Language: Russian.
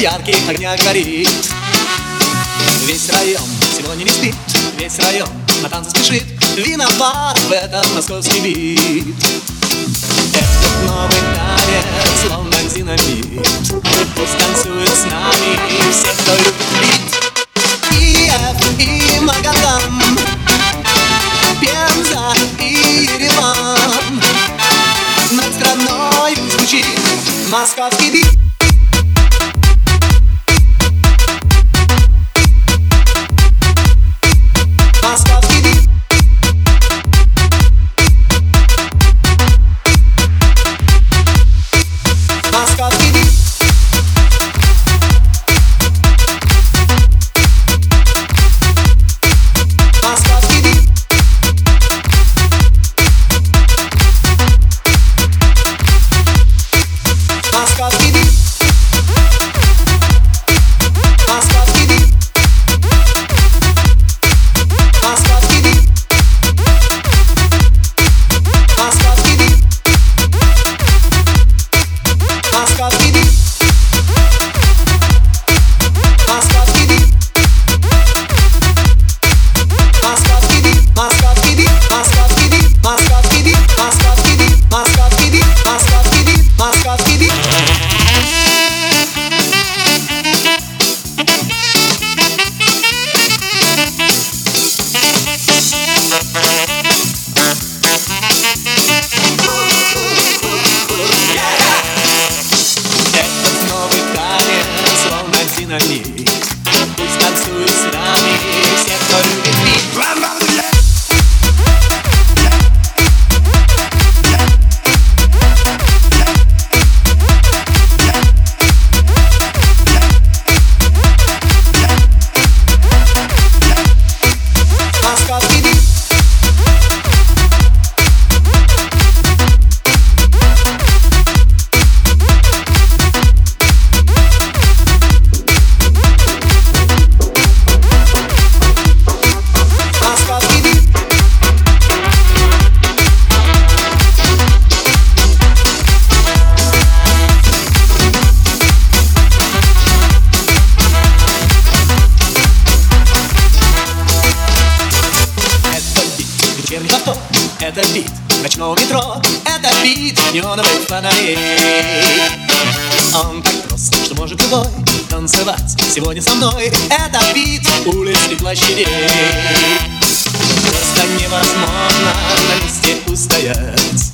в ярких огнях горит Весь район сегодня не спит Весь район на танцы спешит Виноват в этом московский бит Этот новый танец, словно динамит Пусть танцует с нами все, кто любит бит Киев и Магадан Пенза и Ереван Над страной звучит московский бит I need. Это бит ночного метро Это бит неоновых фонарей Он так прост, что может любой Танцевать сегодня со мной. Это бит улиц и площадей Просто невозможно на месте устоять